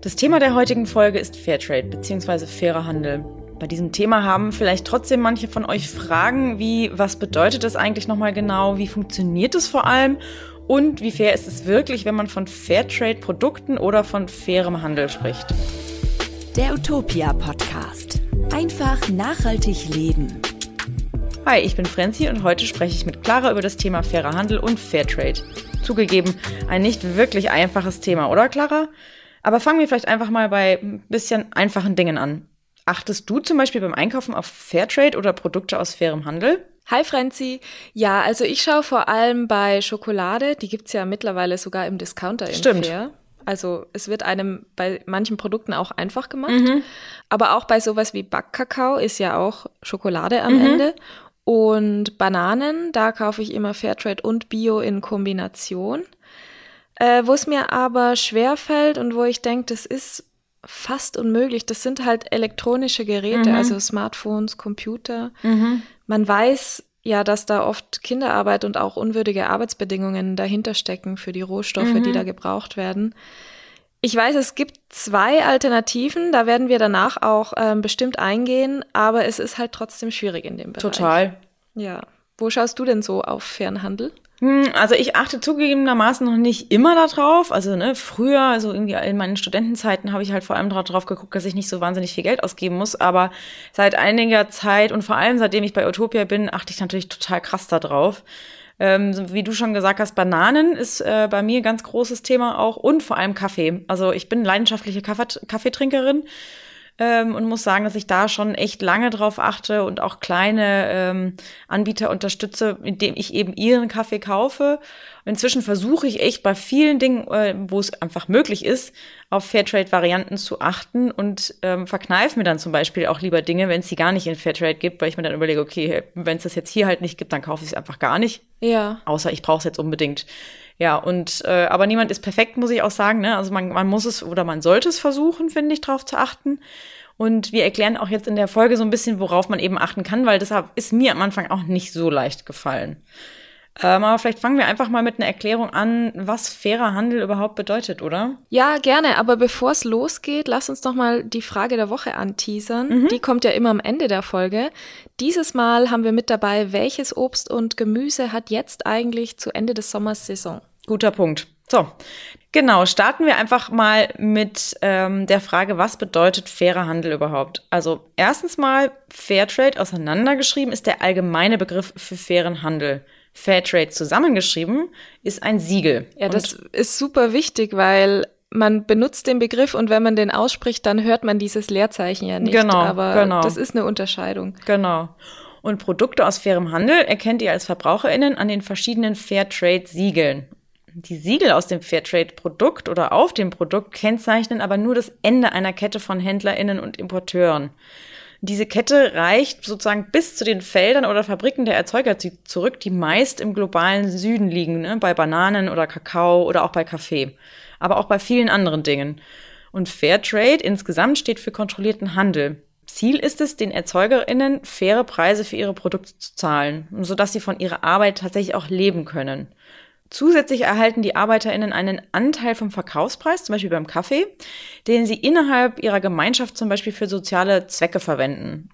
Das Thema der heutigen Folge ist Fairtrade bzw. fairer Handel. Bei diesem Thema haben vielleicht trotzdem manche von euch Fragen wie, was bedeutet das eigentlich nochmal genau, wie funktioniert es vor allem und wie fair ist es wirklich, wenn man von Fairtrade-Produkten oder von fairem Handel spricht. Der Utopia Podcast. Einfach nachhaltig leben. Hi, ich bin Frenzi und heute spreche ich mit Clara über das Thema fairer Handel und Fairtrade. Zugegeben, ein nicht wirklich einfaches Thema, oder Clara? Aber fangen wir vielleicht einfach mal bei ein bisschen einfachen Dingen an. Achtest du zum Beispiel beim Einkaufen auf Fairtrade oder Produkte aus fairem Handel? Hi Franzi. Ja, also ich schaue vor allem bei Schokolade, die gibt's ja mittlerweile sogar im Discounter im Stimmt. Fair. Also es wird einem bei manchen Produkten auch einfach gemacht. Mhm. Aber auch bei sowas wie Backkakao ist ja auch Schokolade am mhm. Ende. Und Bananen, da kaufe ich immer Fairtrade und Bio in Kombination. Äh, wo es mir aber schwer fällt und wo ich denke, das ist fast unmöglich. Das sind halt elektronische Geräte, mhm. also Smartphones, Computer. Mhm. Man weiß ja, dass da oft Kinderarbeit und auch unwürdige Arbeitsbedingungen dahinter stecken für die Rohstoffe, mhm. die da gebraucht werden. Ich weiß, es gibt zwei Alternativen, da werden wir danach auch ähm, bestimmt eingehen, aber es ist halt trotzdem schwierig in dem Bereich. Total. Ja. Wo schaust du denn so auf Fernhandel? Hm, also ich achte zugegebenermaßen noch nicht immer darauf. Also ne, früher, also irgendwie in meinen Studentenzeiten habe ich halt vor allem darauf geguckt, dass ich nicht so wahnsinnig viel Geld ausgeben muss. Aber seit einiger Zeit und vor allem seitdem ich bei Utopia bin, achte ich natürlich total krass darauf. Ähm, wie du schon gesagt hast, Bananen ist äh, bei mir ein ganz großes Thema auch und vor allem Kaffee. Also ich bin leidenschaftliche Kaffee Kaffeetrinkerin ähm, und muss sagen, dass ich da schon echt lange drauf achte und auch kleine ähm, Anbieter unterstütze, indem ich eben ihren Kaffee kaufe. Und inzwischen versuche ich echt bei vielen Dingen, äh, wo es einfach möglich ist, auf Fairtrade-Varianten zu achten und ähm, verkneife mir dann zum Beispiel auch lieber Dinge, wenn es sie gar nicht in Fairtrade gibt, weil ich mir dann überlege, okay, wenn es das jetzt hier halt nicht gibt, dann kaufe ich es einfach gar nicht. Ja. Außer ich brauche es jetzt unbedingt. Ja, und äh, aber niemand ist perfekt, muss ich auch sagen. Ne? Also man, man muss es oder man sollte es versuchen, finde ich, drauf zu achten. Und wir erklären auch jetzt in der Folge so ein bisschen, worauf man eben achten kann, weil deshalb ist mir am Anfang auch nicht so leicht gefallen. Ähm, aber vielleicht fangen wir einfach mal mit einer Erklärung an, was fairer Handel überhaupt bedeutet, oder? Ja, gerne. Aber bevor es losgeht, lass uns doch mal die Frage der Woche anteasern. Mhm. Die kommt ja immer am Ende der Folge. Dieses Mal haben wir mit dabei, welches Obst und Gemüse hat jetzt eigentlich zu Ende des Sommers Saison? Guter Punkt. So, genau, starten wir einfach mal mit ähm, der Frage, was bedeutet fairer Handel überhaupt? Also erstens mal, Fairtrade auseinandergeschrieben ist der allgemeine Begriff für fairen Handel. Fairtrade zusammengeschrieben ist ein Siegel. Ja, das und ist super wichtig, weil man benutzt den Begriff und wenn man den ausspricht, dann hört man dieses Leerzeichen ja nicht. Genau, aber genau. das ist eine Unterscheidung. Genau. Und Produkte aus fairem Handel erkennt ihr als VerbraucherInnen an den verschiedenen Fairtrade-Siegeln. Die Siegel aus dem Fairtrade-Produkt oder auf dem Produkt kennzeichnen aber nur das Ende einer Kette von HändlerInnen und Importeuren. Diese Kette reicht sozusagen bis zu den Feldern oder Fabriken der Erzeuger zurück, die meist im globalen Süden liegen, ne? bei Bananen oder Kakao oder auch bei Kaffee, aber auch bei vielen anderen Dingen. Und Fairtrade insgesamt steht für kontrollierten Handel. Ziel ist es, den ErzeugerInnen faire Preise für ihre Produkte zu zahlen, sodass sie von ihrer Arbeit tatsächlich auch leben können. Zusätzlich erhalten die ArbeiterInnen einen Anteil vom Verkaufspreis, zum Beispiel beim Kaffee, den sie innerhalb ihrer Gemeinschaft zum Beispiel für soziale Zwecke verwenden.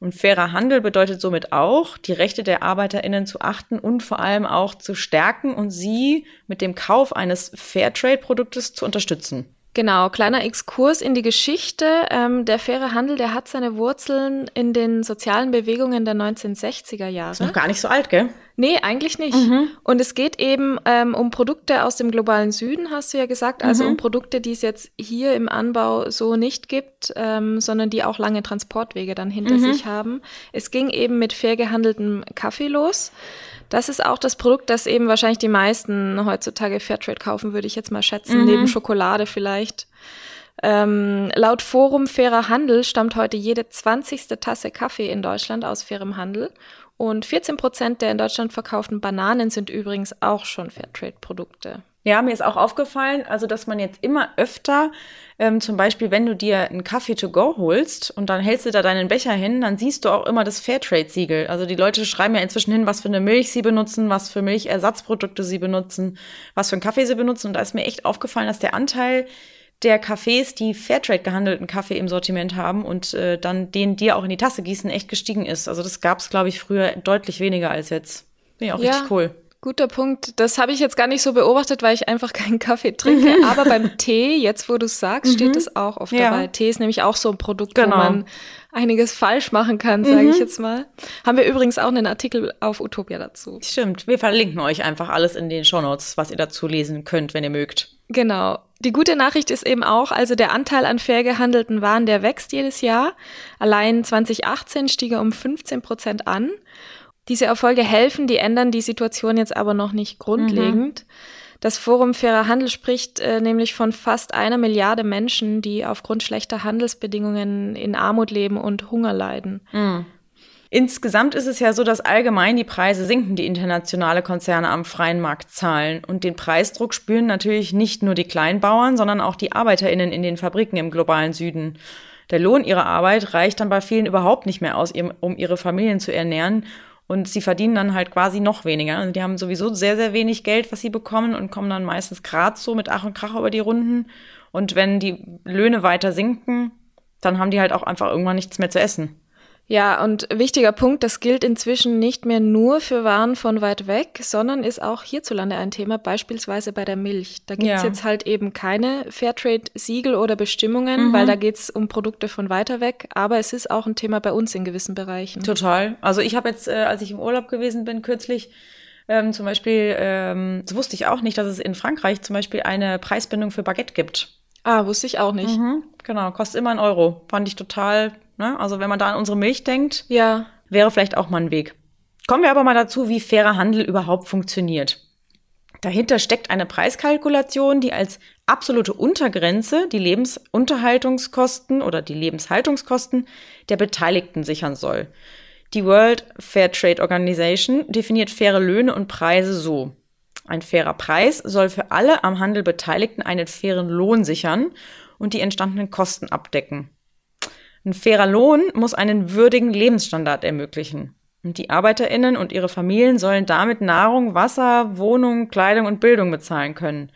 Und fairer Handel bedeutet somit auch, die Rechte der ArbeiterInnen zu achten und vor allem auch zu stärken und sie mit dem Kauf eines Fairtrade-Produktes zu unterstützen. Genau, kleiner Exkurs in die Geschichte. Ähm, der faire Handel, der hat seine Wurzeln in den sozialen Bewegungen der 1960er Jahre. Ist noch gar nicht so alt, gell? Nee, eigentlich nicht. Mhm. Und es geht eben ähm, um Produkte aus dem globalen Süden, hast du ja gesagt, also mhm. um Produkte, die es jetzt hier im Anbau so nicht gibt, ähm, sondern die auch lange Transportwege dann hinter mhm. sich haben. Es ging eben mit fair gehandeltem Kaffee los. Das ist auch das Produkt, das eben wahrscheinlich die meisten heutzutage Fairtrade kaufen, würde ich jetzt mal schätzen, mhm. neben Schokolade vielleicht. Ähm, laut Forum Fairer Handel stammt heute jede 20. Tasse Kaffee in Deutschland aus fairem Handel. Und 14 Prozent der in Deutschland verkauften Bananen sind übrigens auch schon Fairtrade-Produkte. Ja, mir ist auch aufgefallen, also dass man jetzt immer öfter, ähm, zum Beispiel, wenn du dir einen Kaffee to go holst und dann hältst du da deinen Becher hin, dann siehst du auch immer das Fairtrade-Siegel. Also die Leute schreiben ja inzwischen hin, was für eine Milch sie benutzen, was für Milchersatzprodukte sie benutzen, was für einen Kaffee sie benutzen. Und da ist mir echt aufgefallen, dass der Anteil der Cafés, die Fairtrade gehandelten Kaffee im Sortiment haben und äh, dann den dir auch in die Tasse gießen, echt gestiegen ist. Also das gab es, glaube ich, früher deutlich weniger als jetzt. Finde ich auch ja. richtig cool. Guter Punkt. Das habe ich jetzt gar nicht so beobachtet, weil ich einfach keinen Kaffee trinke. Aber beim Tee, jetzt wo du es sagst, steht es auch oft ja. dabei. Tee ist nämlich auch so ein Produkt, genau. wo man einiges falsch machen kann, sage mhm. ich jetzt mal. Haben wir übrigens auch einen Artikel auf Utopia dazu. Stimmt. Wir verlinken euch einfach alles in den Shownotes, was ihr dazu lesen könnt, wenn ihr mögt. Genau. Die gute Nachricht ist eben auch, also der Anteil an fair gehandelten Waren, der wächst jedes Jahr. Allein 2018 stieg er um 15 Prozent an. Diese Erfolge helfen, die ändern die Situation jetzt aber noch nicht grundlegend. Mhm. Das Forum Fairer Handel spricht äh, nämlich von fast einer Milliarde Menschen, die aufgrund schlechter Handelsbedingungen in Armut leben und Hunger leiden. Mhm. Insgesamt ist es ja so, dass allgemein die Preise sinken, die internationale Konzerne am freien Markt zahlen. Und den Preisdruck spüren natürlich nicht nur die Kleinbauern, sondern auch die ArbeiterInnen in den Fabriken im globalen Süden. Der Lohn ihrer Arbeit reicht dann bei vielen überhaupt nicht mehr aus, um ihre Familien zu ernähren. Und sie verdienen dann halt quasi noch weniger. Also die haben sowieso sehr, sehr wenig Geld, was sie bekommen und kommen dann meistens gerade so mit Ach und Krach über die Runden. Und wenn die Löhne weiter sinken, dann haben die halt auch einfach irgendwann nichts mehr zu essen. Ja, und wichtiger Punkt, das gilt inzwischen nicht mehr nur für Waren von weit weg, sondern ist auch hierzulande ein Thema, beispielsweise bei der Milch. Da gibt's ja. jetzt halt eben keine Fairtrade-Siegel oder Bestimmungen, mhm. weil da geht's um Produkte von weiter weg, aber es ist auch ein Thema bei uns in gewissen Bereichen. Total. Also ich habe jetzt, äh, als ich im Urlaub gewesen bin, kürzlich, ähm, zum Beispiel, ähm, das wusste ich auch nicht, dass es in Frankreich zum Beispiel eine Preisbindung für Baguette gibt. Ah, wusste ich auch nicht. Mhm, genau, kostet immer einen Euro. Fand ich total Ne? Also wenn man da an unsere Milch denkt, ja. wäre vielleicht auch mal ein Weg. Kommen wir aber mal dazu, wie fairer Handel überhaupt funktioniert. Dahinter steckt eine Preiskalkulation, die als absolute Untergrenze die Lebensunterhaltungskosten oder die Lebenshaltungskosten der Beteiligten sichern soll. Die World Fair Trade Organization definiert faire Löhne und Preise so. Ein fairer Preis soll für alle am Handel Beteiligten einen fairen Lohn sichern und die entstandenen Kosten abdecken. Ein fairer Lohn muss einen würdigen Lebensstandard ermöglichen. Und die ArbeiterInnen und ihre Familien sollen damit Nahrung, Wasser, Wohnung, Kleidung und Bildung bezahlen können.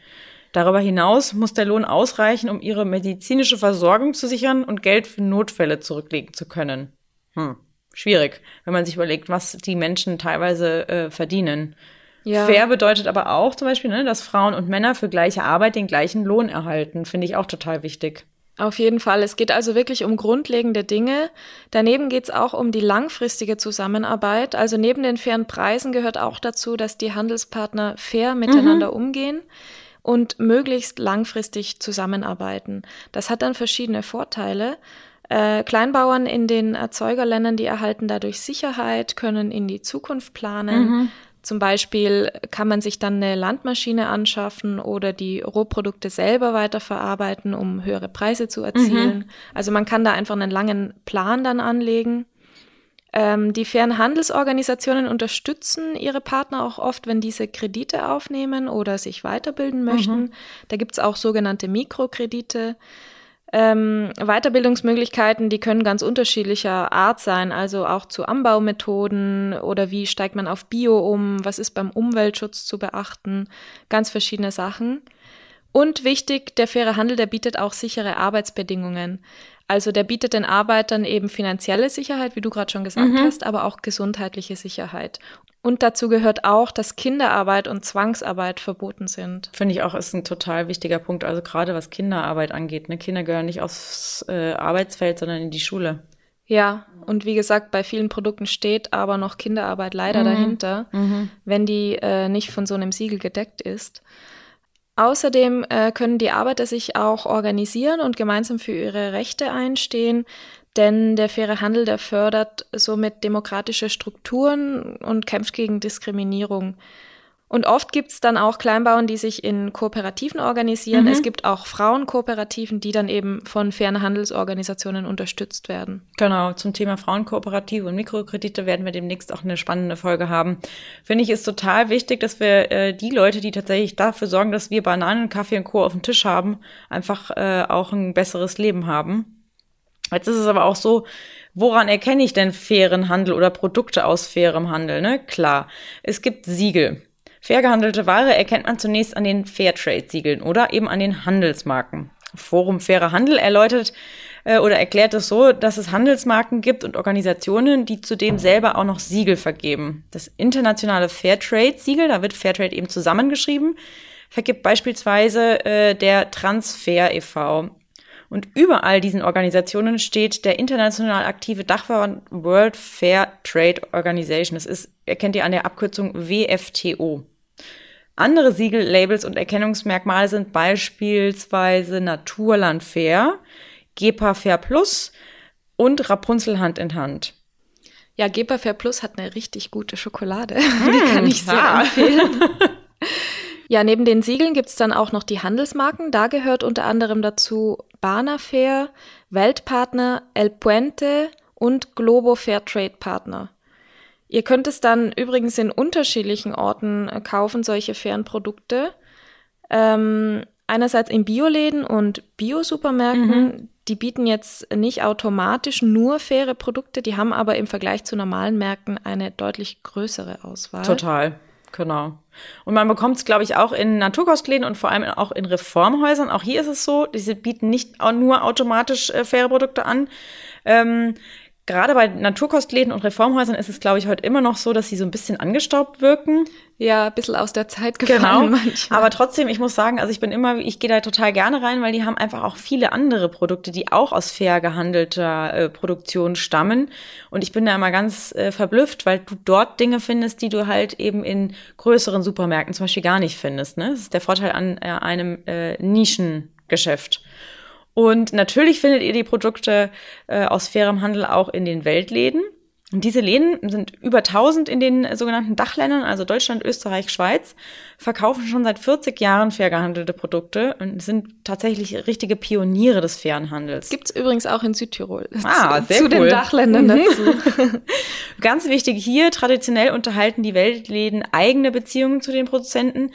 Darüber hinaus muss der Lohn ausreichen, um ihre medizinische Versorgung zu sichern und Geld für Notfälle zurücklegen zu können. Hm. Schwierig, wenn man sich überlegt, was die Menschen teilweise äh, verdienen. Ja. Fair bedeutet aber auch zum Beispiel, ne, dass Frauen und Männer für gleiche Arbeit den gleichen Lohn erhalten. Finde ich auch total wichtig. Auf jeden Fall. Es geht also wirklich um grundlegende Dinge. Daneben geht es auch um die langfristige Zusammenarbeit. Also neben den fairen Preisen gehört auch dazu, dass die Handelspartner fair miteinander mhm. umgehen und möglichst langfristig zusammenarbeiten. Das hat dann verschiedene Vorteile. Äh, Kleinbauern in den Erzeugerländern, die erhalten dadurch Sicherheit, können in die Zukunft planen. Mhm. Zum Beispiel kann man sich dann eine Landmaschine anschaffen oder die Rohprodukte selber weiterverarbeiten, um höhere Preise zu erzielen. Mhm. Also man kann da einfach einen langen Plan dann anlegen. Ähm, die fairen Handelsorganisationen unterstützen ihre Partner auch oft, wenn diese Kredite aufnehmen oder sich weiterbilden möchten. Mhm. Da gibt's auch sogenannte Mikrokredite. Ähm, Weiterbildungsmöglichkeiten, die können ganz unterschiedlicher Art sein, also auch zu Anbaumethoden oder wie steigt man auf Bio um, was ist beim Umweltschutz zu beachten, ganz verschiedene Sachen. Und wichtig, der faire Handel, der bietet auch sichere Arbeitsbedingungen. Also der bietet den Arbeitern eben finanzielle Sicherheit, wie du gerade schon gesagt mhm. hast, aber auch gesundheitliche Sicherheit. Und dazu gehört auch, dass Kinderarbeit und Zwangsarbeit verboten sind. Finde ich auch, ist ein total wichtiger Punkt. Also gerade was Kinderarbeit angeht. Ne? Kinder gehören nicht aufs äh, Arbeitsfeld, sondern in die Schule. Ja, und wie gesagt, bei vielen Produkten steht aber noch Kinderarbeit leider mhm. dahinter, mhm. wenn die äh, nicht von so einem Siegel gedeckt ist. Außerdem äh, können die Arbeiter sich auch organisieren und gemeinsam für ihre Rechte einstehen, denn der faire Handel, der fördert somit demokratische Strukturen und kämpft gegen Diskriminierung. Und oft gibt es dann auch Kleinbauern, die sich in Kooperativen organisieren. Mhm. Es gibt auch Frauenkooperativen, die dann eben von fairen Handelsorganisationen unterstützt werden. Genau, zum Thema Frauenkooperative und Mikrokredite werden wir demnächst auch eine spannende Folge haben. Finde ich, ist total wichtig, dass wir äh, die Leute, die tatsächlich dafür sorgen, dass wir Bananen, Kaffee und Co. auf dem Tisch haben, einfach äh, auch ein besseres Leben haben. Jetzt ist es aber auch so, woran erkenne ich denn fairen Handel oder Produkte aus fairem Handel? Ne? Klar, es gibt Siegel. Fair gehandelte Ware erkennt man zunächst an den Fairtrade-Siegeln oder eben an den Handelsmarken. Forum Fairer Handel erläutert äh, oder erklärt es so, dass es Handelsmarken gibt und Organisationen, die zudem selber auch noch Siegel vergeben. Das internationale Fairtrade-Siegel, da wird Fairtrade eben zusammengeschrieben, vergibt beispielsweise äh, der Transfer e.V. Und überall diesen Organisationen steht der international aktive Dachverband World Fair Trade Organization. Das ist, erkennt ihr an der Abkürzung WFTO. Andere Siegel, Labels und Erkennungsmerkmale sind beispielsweise Naturland Fair, Gepa Fair Plus und Rapunzel Hand in Hand. Ja, Gepa Fair Plus hat eine richtig gute Schokolade. Mmh, Die kann ich sehr ja. empfehlen. Ja, neben den Siegeln gibt's dann auch noch die Handelsmarken. Da gehört unter anderem dazu Bana Fair, Weltpartner, El Puente und Globo Fair Trade Partner. Ihr könnt es dann übrigens in unterschiedlichen Orten äh, kaufen, solche fairen Produkte. Ähm, einerseits in Bioläden und Biosupermärkten. Mhm. Die bieten jetzt nicht automatisch nur faire Produkte, die haben aber im Vergleich zu normalen Märkten eine deutlich größere Auswahl. Total. Genau. Und man bekommt es, glaube ich, auch in Naturkostläden und vor allem auch in Reformhäusern. Auch hier ist es so, diese bieten nicht nur automatisch äh, faire Produkte an. Ähm, gerade bei Naturkostläden und Reformhäusern ist es, glaube ich, heute immer noch so, dass sie so ein bisschen angestaubt wirken. Ja, ein bisschen aus der Zeit gefallen genau. manchmal. Aber trotzdem, ich muss sagen, also ich bin immer, ich gehe da total gerne rein, weil die haben einfach auch viele andere Produkte, die auch aus fair gehandelter äh, Produktion stammen. Und ich bin da immer ganz äh, verblüfft, weil du dort Dinge findest, die du halt eben in größeren Supermärkten zum Beispiel gar nicht findest. Ne? Das ist der Vorteil an äh, einem äh, Nischengeschäft. Und natürlich findet ihr die Produkte äh, aus fairem Handel auch in den Weltläden. Und diese Läden sind über 1000 in den sogenannten Dachländern, also Deutschland, Österreich, Schweiz, verkaufen schon seit 40 Jahren fair gehandelte Produkte und sind tatsächlich richtige Pioniere des fairen Handels. Gibt's übrigens auch in Südtirol. Ah, zu, sehr zu cool. den Dachländern mhm. dazu. Ganz wichtig hier, traditionell unterhalten die Weltläden eigene Beziehungen zu den Produzenten.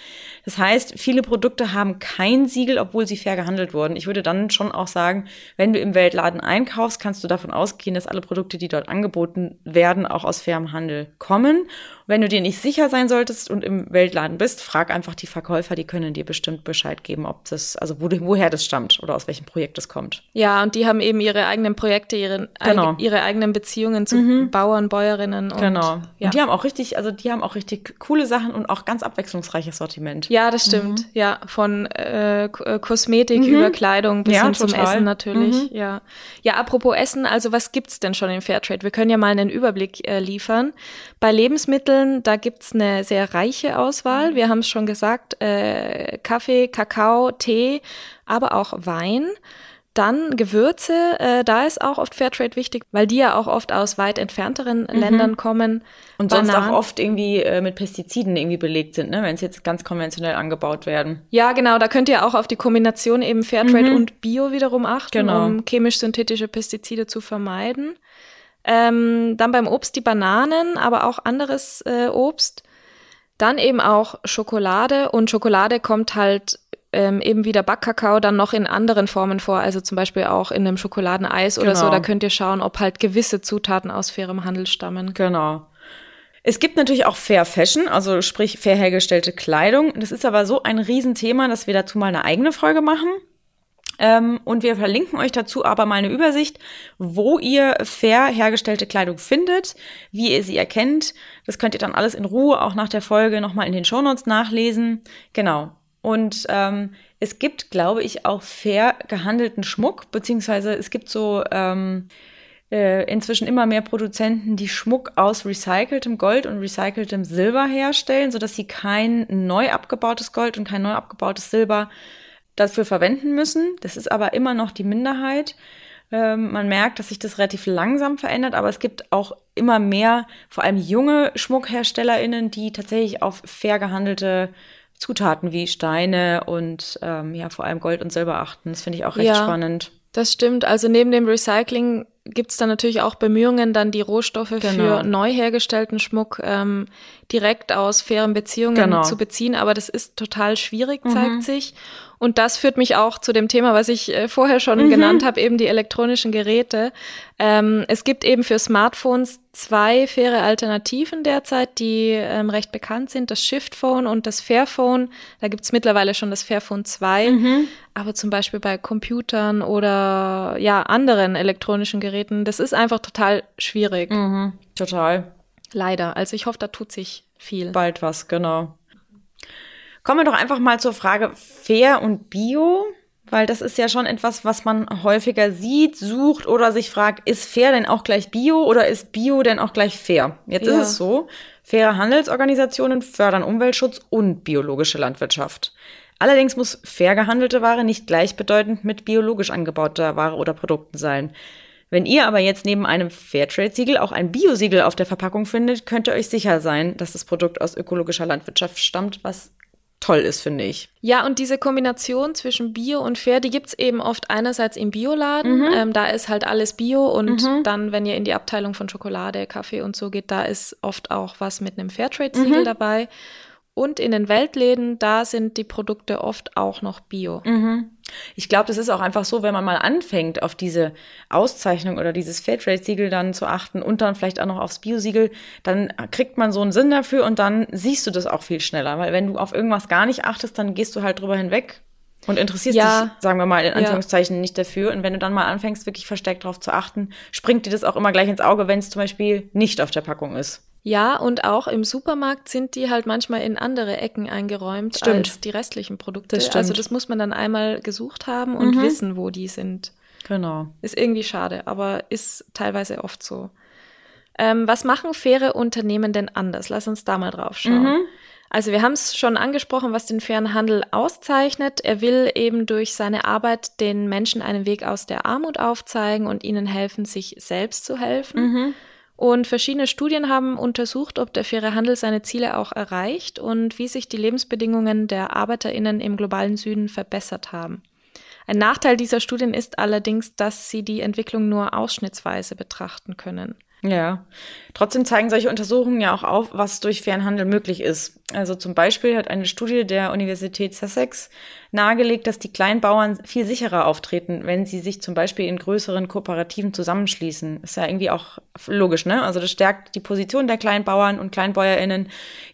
Das heißt, viele Produkte haben kein Siegel, obwohl sie fair gehandelt wurden. Ich würde dann schon auch sagen, wenn du im Weltladen einkaufst, kannst du davon ausgehen, dass alle Produkte, die dort angeboten werden, auch aus fairem Handel kommen. Wenn du dir nicht sicher sein solltest und im Weltladen bist, frag einfach die Verkäufer, die können dir bestimmt Bescheid geben, ob das, also wo, woher das stammt oder aus welchem Projekt es kommt. Ja, und die haben eben ihre eigenen Projekte, ihre, genau. ihre eigenen Beziehungen zu mhm. Bauern, Bäuerinnen. Und, genau. Ja. Und die haben auch richtig, also die haben auch richtig coole Sachen und auch ganz abwechslungsreiches Sortiment. Ja, das stimmt. Mhm. Ja, von äh, äh Kosmetik mhm. über Kleidung bis ja, hin zum Essen natürlich. Mhm. Ja. Ja, apropos Essen, also was gibt's denn schon im Fairtrade? Wir können ja mal einen Überblick äh, liefern. Bei Lebensmitteln Lebensmitteln, da gibt's eine sehr reiche Auswahl. Wir haben es schon gesagt, äh, Kaffee, Kakao, Tee, aber auch Wein. Dann Gewürze, äh, da ist auch oft Fairtrade wichtig, weil die ja auch oft aus weit entfernteren mhm. Ländern kommen. Und Bananen. sonst auch oft irgendwie äh, mit Pestiziden irgendwie belegt sind, ne? wenn es jetzt ganz konventionell angebaut werden. Ja, genau, da könnt ihr auch auf die Kombination eben Fairtrade mhm. und Bio wiederum achten, genau. um chemisch-synthetische Pestizide zu vermeiden. Ähm, dann beim Obst die Bananen, aber auch anderes äh, Obst. Dann eben auch Schokolade und Schokolade kommt halt ähm, eben wie der Backkakao dann noch in anderen Formen vor, also zum Beispiel auch in einem Schokoladeneis genau. oder so. Genau. Da könnt ihr schauen, ob halt gewisse Zutaten aus fairem Handel stammen. Genau. Es gibt natürlich auch Fair Fashion, also sprich fair hergestellte Kleidung. Das ist aber so ein Riesenthema, dass wir dazu mal eine eigene Folge machen. Ähm, und wir verlinken euch dazu aber mal eine Übersicht, wo ihr fair hergestellte Kleidung findet, wie ihr sie erkennt. Das könnt ihr dann alles in Ruhe auch nach der Folge nochmal in den Shownotes nachlesen. Genau. Und ähm, es gibt, glaube ich, auch fair gehandelten Schmuck, beziehungsweise es gibt so ähm, äh, inzwischen immer mehr Produzenten, die Schmuck aus recyceltem Gold und recyceltem Silber herstellen, sodass sie kein neu abgebautes Gold und kein neu abgebautes Silber dafür verwenden müssen. Das ist aber immer noch die Minderheit. Ähm, man merkt, dass sich das relativ langsam verändert, aber es gibt auch immer mehr, vor allem junge SchmuckherstellerInnen, die tatsächlich auf fair gehandelte Zutaten wie Steine und ähm, ja, vor allem Gold und Silber achten. Das finde ich auch recht ja, spannend. Das stimmt. Also neben dem Recycling gibt es dann natürlich auch Bemühungen, dann die Rohstoffe genau. für neu hergestellten Schmuck ähm, direkt aus fairen Beziehungen genau. zu beziehen. Aber das ist total schwierig, zeigt mhm. sich. Und das führt mich auch zu dem Thema, was ich äh, vorher schon mhm. genannt habe, eben die elektronischen Geräte. Ähm, es gibt eben für Smartphones zwei faire Alternativen derzeit, die ähm, recht bekannt sind, das Shift Phone und das Fairphone. Da gibt es mittlerweile schon das Fairphone 2. Mhm. Aber zum Beispiel bei Computern oder ja, anderen elektronischen Geräten, das ist einfach total schwierig. Mhm. Total. Leider. Also ich hoffe, da tut sich viel. Bald was, genau. Kommen wir doch einfach mal zur Frage fair und bio, weil das ist ja schon etwas, was man häufiger sieht, sucht oder sich fragt, ist fair denn auch gleich bio oder ist bio denn auch gleich fair? Jetzt ja. ist es so, faire Handelsorganisationen fördern Umweltschutz und biologische Landwirtschaft. Allerdings muss fair gehandelte Ware nicht gleichbedeutend mit biologisch angebauter Ware oder Produkten sein. Wenn ihr aber jetzt neben einem Fairtrade-Siegel auch ein Bio-Siegel auf der Verpackung findet, könnt ihr euch sicher sein, dass das Produkt aus ökologischer Landwirtschaft stammt, was toll ist, finde ich. Ja, und diese Kombination zwischen Bio und Fair, die gibt es eben oft einerseits im Bioladen. Mhm. Ähm, da ist halt alles Bio und mhm. dann, wenn ihr in die Abteilung von Schokolade, Kaffee und so geht, da ist oft auch was mit einem Fairtrade-Siegel mhm. dabei. Und in den Weltläden, da sind die Produkte oft auch noch Bio. Mhm. Ich glaube, das ist auch einfach so, wenn man mal anfängt, auf diese Auszeichnung oder dieses Fairtrade-Siegel dann zu achten und dann vielleicht auch noch aufs Bio-Siegel, dann kriegt man so einen Sinn dafür und dann siehst du das auch viel schneller. Weil wenn du auf irgendwas gar nicht achtest, dann gehst du halt drüber hinweg und interessierst ja. dich, sagen wir mal, in Anführungszeichen ja. nicht dafür. Und wenn du dann mal anfängst, wirklich verstärkt darauf zu achten, springt dir das auch immer gleich ins Auge, wenn es zum Beispiel nicht auf der Packung ist. Ja, und auch im Supermarkt sind die halt manchmal in andere Ecken eingeräumt stimmt. als die restlichen Produkte. Das also das muss man dann einmal gesucht haben und mhm. wissen, wo die sind. Genau. Ist irgendwie schade, aber ist teilweise oft so. Ähm, was machen faire Unternehmen denn anders? Lass uns da mal drauf schauen. Mhm. Also wir haben es schon angesprochen, was den fairen Handel auszeichnet. Er will eben durch seine Arbeit den Menschen einen Weg aus der Armut aufzeigen und ihnen helfen, sich selbst zu helfen. Mhm. Und verschiedene Studien haben untersucht, ob der faire Handel seine Ziele auch erreicht und wie sich die Lebensbedingungen der Arbeiterinnen im globalen Süden verbessert haben. Ein Nachteil dieser Studien ist allerdings, dass sie die Entwicklung nur ausschnittsweise betrachten können. Ja, trotzdem zeigen solche Untersuchungen ja auch auf, was durch fairen Handel möglich ist. Also zum Beispiel hat eine Studie der Universität Sussex nahegelegt, dass die Kleinbauern viel sicherer auftreten, wenn sie sich zum Beispiel in größeren Kooperativen zusammenschließen. Ist ja irgendwie auch logisch, ne? Also das stärkt die Position der Kleinbauern und KleinbäuerInnen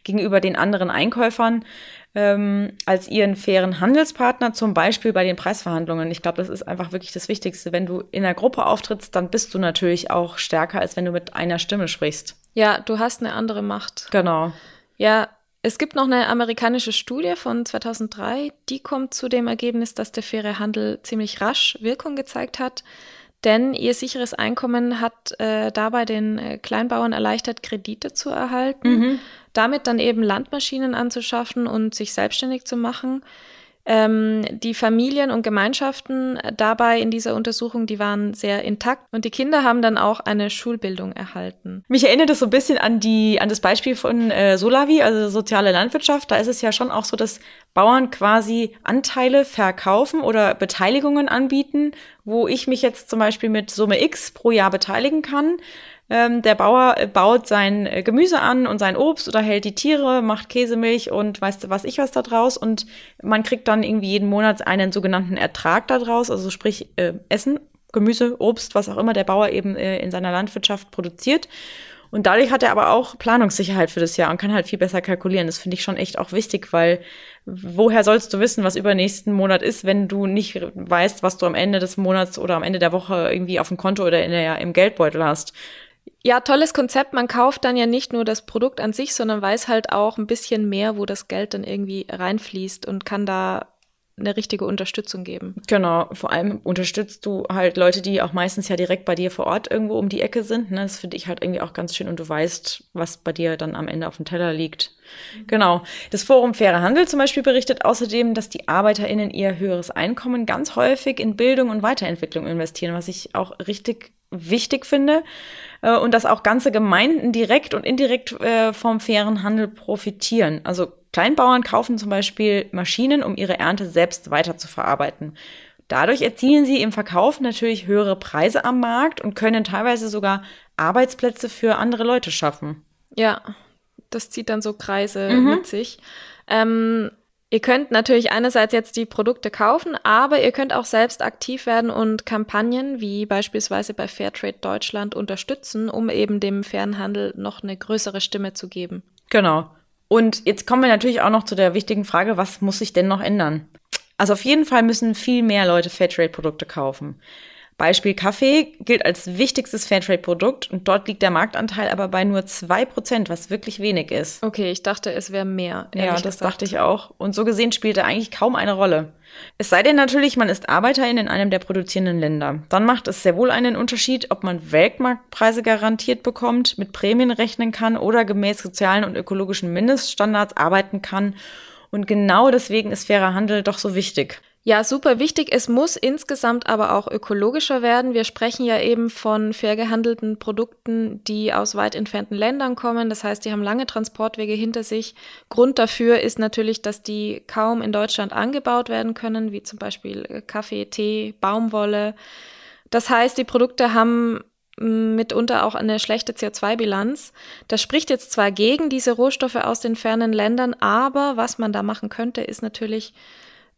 gegenüber den anderen Einkäufern ähm, als ihren fairen Handelspartner, zum Beispiel bei den Preisverhandlungen. Ich glaube, das ist einfach wirklich das Wichtigste. Wenn du in einer Gruppe auftrittst, dann bist du natürlich auch stärker, als wenn du mit einer Stimme sprichst. Ja, du hast eine andere Macht. Genau. Ja, es gibt noch eine amerikanische Studie von 2003, die kommt zu dem Ergebnis, dass der faire Handel ziemlich rasch Wirkung gezeigt hat. Denn ihr sicheres Einkommen hat äh, dabei den äh, Kleinbauern erleichtert, Kredite zu erhalten. Mhm damit dann eben Landmaschinen anzuschaffen und sich selbstständig zu machen. Ähm, die Familien und Gemeinschaften dabei in dieser Untersuchung, die waren sehr intakt und die Kinder haben dann auch eine Schulbildung erhalten. Mich erinnert es so ein bisschen an die an das Beispiel von äh, Solavi, also soziale Landwirtschaft. Da ist es ja schon auch so, dass Bauern quasi Anteile verkaufen oder Beteiligungen anbieten, wo ich mich jetzt zum Beispiel mit Summe X pro Jahr beteiligen kann. Ähm, der Bauer äh, baut sein äh, Gemüse an und sein Obst oder hält die Tiere, macht Käsemilch und weißt du was ich was da draus und man kriegt dann irgendwie jeden Monat einen sogenannten Ertrag da draus, also sprich äh, Essen, Gemüse, Obst, was auch immer der Bauer eben äh, in seiner Landwirtschaft produziert. Und dadurch hat er aber auch Planungssicherheit für das Jahr und kann halt viel besser kalkulieren. Das finde ich schon echt auch wichtig, weil woher sollst du wissen, was über nächsten Monat ist, wenn du nicht weißt, was du am Ende des Monats oder am Ende der Woche irgendwie auf dem Konto oder in der, im Geldbeutel hast. Ja, tolles Konzept. Man kauft dann ja nicht nur das Produkt an sich, sondern weiß halt auch ein bisschen mehr, wo das Geld dann irgendwie reinfließt und kann da eine richtige Unterstützung geben. Genau, vor allem unterstützt du halt Leute, die auch meistens ja direkt bei dir vor Ort irgendwo um die Ecke sind. Ne? Das finde ich halt irgendwie auch ganz schön und du weißt, was bei dir dann am Ende auf dem Teller liegt. Mhm. Genau. Das Forum Faire Handel zum Beispiel berichtet außerdem, dass die ArbeiterInnen ihr höheres Einkommen ganz häufig in Bildung und Weiterentwicklung investieren, was ich auch richtig wichtig finde äh, und dass auch ganze Gemeinden direkt und indirekt äh, vom fairen Handel profitieren. Also Kleinbauern kaufen zum Beispiel Maschinen, um ihre Ernte selbst weiter zu verarbeiten. Dadurch erzielen sie im Verkauf natürlich höhere Preise am Markt und können teilweise sogar Arbeitsplätze für andere Leute schaffen. Ja, das zieht dann so Kreise mhm. mit sich. Ähm, Ihr könnt natürlich einerseits jetzt die Produkte kaufen, aber ihr könnt auch selbst aktiv werden und Kampagnen wie beispielsweise bei Fairtrade Deutschland unterstützen, um eben dem fairen Handel noch eine größere Stimme zu geben. Genau. Und jetzt kommen wir natürlich auch noch zu der wichtigen Frage, was muss sich denn noch ändern? Also auf jeden Fall müssen viel mehr Leute Fairtrade-Produkte kaufen. Beispiel Kaffee gilt als wichtigstes Fairtrade-Produkt und dort liegt der Marktanteil aber bei nur zwei Prozent, was wirklich wenig ist. Okay, ich dachte, es wäre mehr. Ja, das gesagt. dachte ich auch. Und so gesehen spielt er eigentlich kaum eine Rolle. Es sei denn natürlich, man ist Arbeiterin in einem der produzierenden Länder. Dann macht es sehr wohl einen Unterschied, ob man Weltmarktpreise garantiert bekommt, mit Prämien rechnen kann oder gemäß sozialen und ökologischen Mindeststandards arbeiten kann. Und genau deswegen ist fairer Handel doch so wichtig. Ja, super wichtig. Es muss insgesamt aber auch ökologischer werden. Wir sprechen ja eben von fair gehandelten Produkten, die aus weit entfernten Ländern kommen. Das heißt, die haben lange Transportwege hinter sich. Grund dafür ist natürlich, dass die kaum in Deutschland angebaut werden können, wie zum Beispiel Kaffee, Tee, Baumwolle. Das heißt, die Produkte haben mitunter auch eine schlechte CO2-Bilanz. Das spricht jetzt zwar gegen diese Rohstoffe aus den fernen Ländern, aber was man da machen könnte, ist natürlich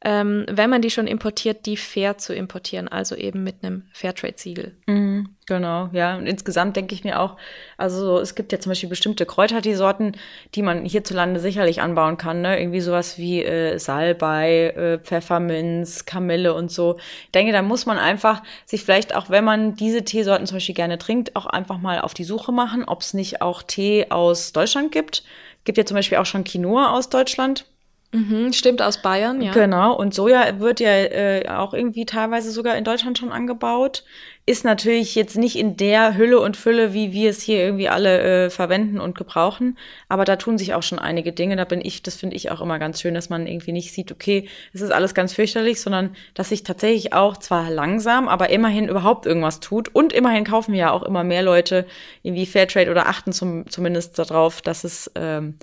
ähm, wenn man die schon importiert, die fair zu importieren, also eben mit einem Fairtrade-Siegel. Mhm, genau, ja. Und insgesamt denke ich mir auch, also es gibt ja zum Beispiel bestimmte Kräutertee-Sorten, die man hierzulande sicherlich anbauen kann, ne? Irgendwie sowas wie äh, Salbei, äh, Pfefferminz, Kamille und so. Ich denke, da muss man einfach sich vielleicht auch, wenn man diese Teesorten zum Beispiel gerne trinkt, auch einfach mal auf die Suche machen, ob es nicht auch Tee aus Deutschland gibt. Gibt ja zum Beispiel auch schon Quinoa aus Deutschland. Mhm, stimmt, aus Bayern, ja. Genau, und Soja wird ja äh, auch irgendwie teilweise sogar in Deutschland schon angebaut. Ist natürlich jetzt nicht in der Hülle und Fülle, wie wir es hier irgendwie alle äh, verwenden und gebrauchen. Aber da tun sich auch schon einige Dinge. Da bin ich, das finde ich auch immer ganz schön, dass man irgendwie nicht sieht, okay, es ist alles ganz fürchterlich, sondern dass sich tatsächlich auch zwar langsam, aber immerhin überhaupt irgendwas tut. Und immerhin kaufen ja auch immer mehr Leute irgendwie Fairtrade oder achten zum, zumindest darauf, dass es ähm,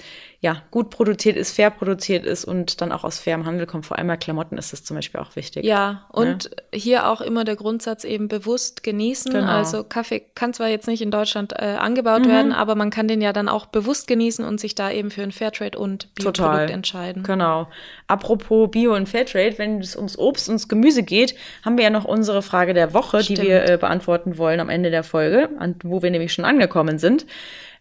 ja, gut produziert ist, fair produziert ist und dann auch aus fairem Handel kommt. Vor allem bei Klamotten ist das zum Beispiel auch wichtig. Ja, und ja. hier auch immer der Grundsatz eben bewusst genießen. Genau. Also Kaffee kann zwar jetzt nicht in Deutschland äh, angebaut mhm. werden, aber man kann den ja dann auch bewusst genießen und sich da eben für ein Fairtrade und Bioprodukt entscheiden. Genau. Apropos Bio und Fairtrade, wenn es ums Obst und Gemüse geht, haben wir ja noch unsere Frage der Woche, Stimmt. die wir äh, beantworten wollen am Ende der Folge, an, wo wir nämlich schon angekommen sind.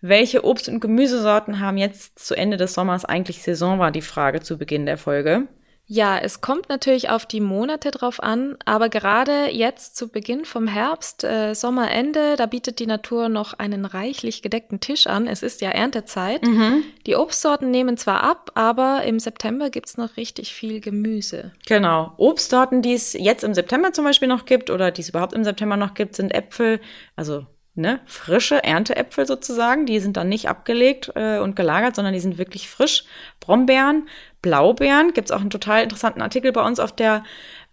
Welche Obst- und Gemüsesorten haben jetzt zu Ende des Sommers eigentlich Saison, war die Frage zu Beginn der Folge. Ja, es kommt natürlich auf die Monate drauf an, aber gerade jetzt zu Beginn vom Herbst, äh, Sommerende, da bietet die Natur noch einen reichlich gedeckten Tisch an. Es ist ja Erntezeit. Mhm. Die Obstsorten nehmen zwar ab, aber im September gibt's noch richtig viel Gemüse. Genau. Obstsorten, die es jetzt im September zum Beispiel noch gibt oder die es überhaupt im September noch gibt, sind Äpfel, also ne, frische Ernteäpfel sozusagen. Die sind dann nicht abgelegt äh, und gelagert, sondern die sind wirklich frisch. Brombeeren, Blaubeeren. Gibt es auch einen total interessanten Artikel bei uns auf der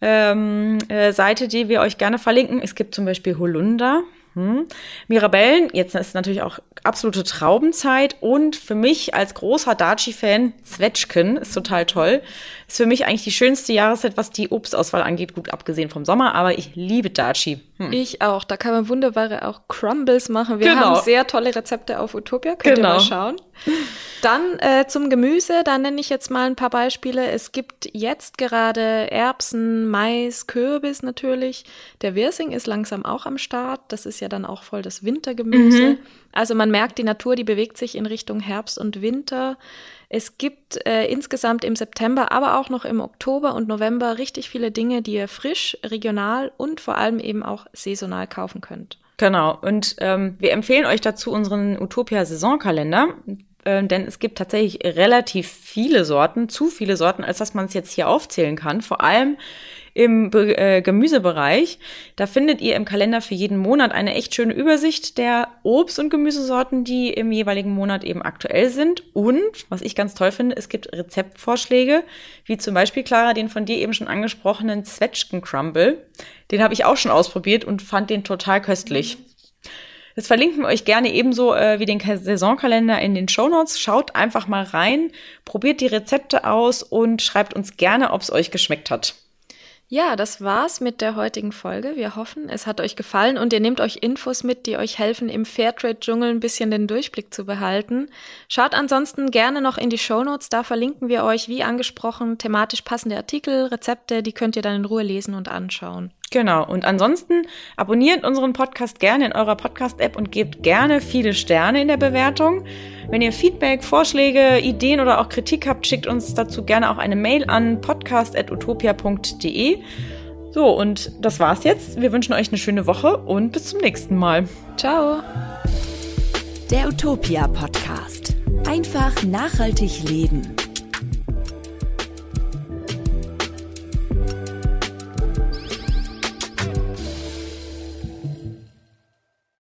ähm, äh, Seite, die wir euch gerne verlinken. Es gibt zum Beispiel Holunder. Hm. Mirabellen, jetzt ist natürlich auch absolute Traubenzeit und für mich als großer Daci-Fan, Zwetschgen ist total toll. Ist für mich eigentlich die schönste Jahreszeit, was die Obstauswahl angeht, gut abgesehen vom Sommer, aber ich liebe Daci. Hm. Ich auch. Da kann man wunderbare auch Crumbles machen. Wir genau. haben sehr tolle Rezepte auf Utopia. Könnt genau. ihr mal schauen. Dann äh, zum Gemüse, da nenne ich jetzt mal ein paar Beispiele. Es gibt jetzt gerade Erbsen, Mais, Kürbis natürlich. Der Wirsing ist langsam auch am Start. Das ist ja dann auch voll das Wintergemüse. Mhm. Also man merkt, die Natur, die bewegt sich in Richtung Herbst und Winter. Es gibt äh, insgesamt im September, aber auch noch im Oktober und November richtig viele Dinge, die ihr frisch, regional und vor allem eben auch saisonal kaufen könnt. Genau. Und ähm, wir empfehlen euch dazu unseren Utopia-Saisonkalender. Äh, denn es gibt tatsächlich relativ viele Sorten, zu viele Sorten, als dass man es jetzt hier aufzählen kann. Vor allem im Be äh, Gemüsebereich. Da findet ihr im Kalender für jeden Monat eine echt schöne Übersicht der Obst- und Gemüsesorten, die im jeweiligen Monat eben aktuell sind. Und, was ich ganz toll finde, es gibt Rezeptvorschläge, wie zum Beispiel, Clara, den von dir eben schon angesprochenen Zwetschgen-Crumble. Den habe ich auch schon ausprobiert und fand den total köstlich. Das verlinken wir euch gerne ebenso äh, wie den Saisonkalender in den Show Notes. Schaut einfach mal rein, probiert die Rezepte aus und schreibt uns gerne, ob es euch geschmeckt hat. Ja, das war's mit der heutigen Folge. Wir hoffen, es hat euch gefallen und ihr nehmt euch Infos mit, die euch helfen, im Fairtrade-Dschungel ein bisschen den Durchblick zu behalten. Schaut ansonsten gerne noch in die Shownotes, da verlinken wir euch, wie angesprochen, thematisch passende Artikel, Rezepte, die könnt ihr dann in Ruhe lesen und anschauen. Genau. Und ansonsten abonniert unseren Podcast gerne in eurer Podcast-App und gebt gerne viele Sterne in der Bewertung. Wenn ihr Feedback, Vorschläge, Ideen oder auch Kritik habt, schickt uns dazu gerne auch eine Mail an podcast.utopia.de. So, und das war's jetzt. Wir wünschen euch eine schöne Woche und bis zum nächsten Mal. Ciao. Der Utopia Podcast. Einfach nachhaltig leben.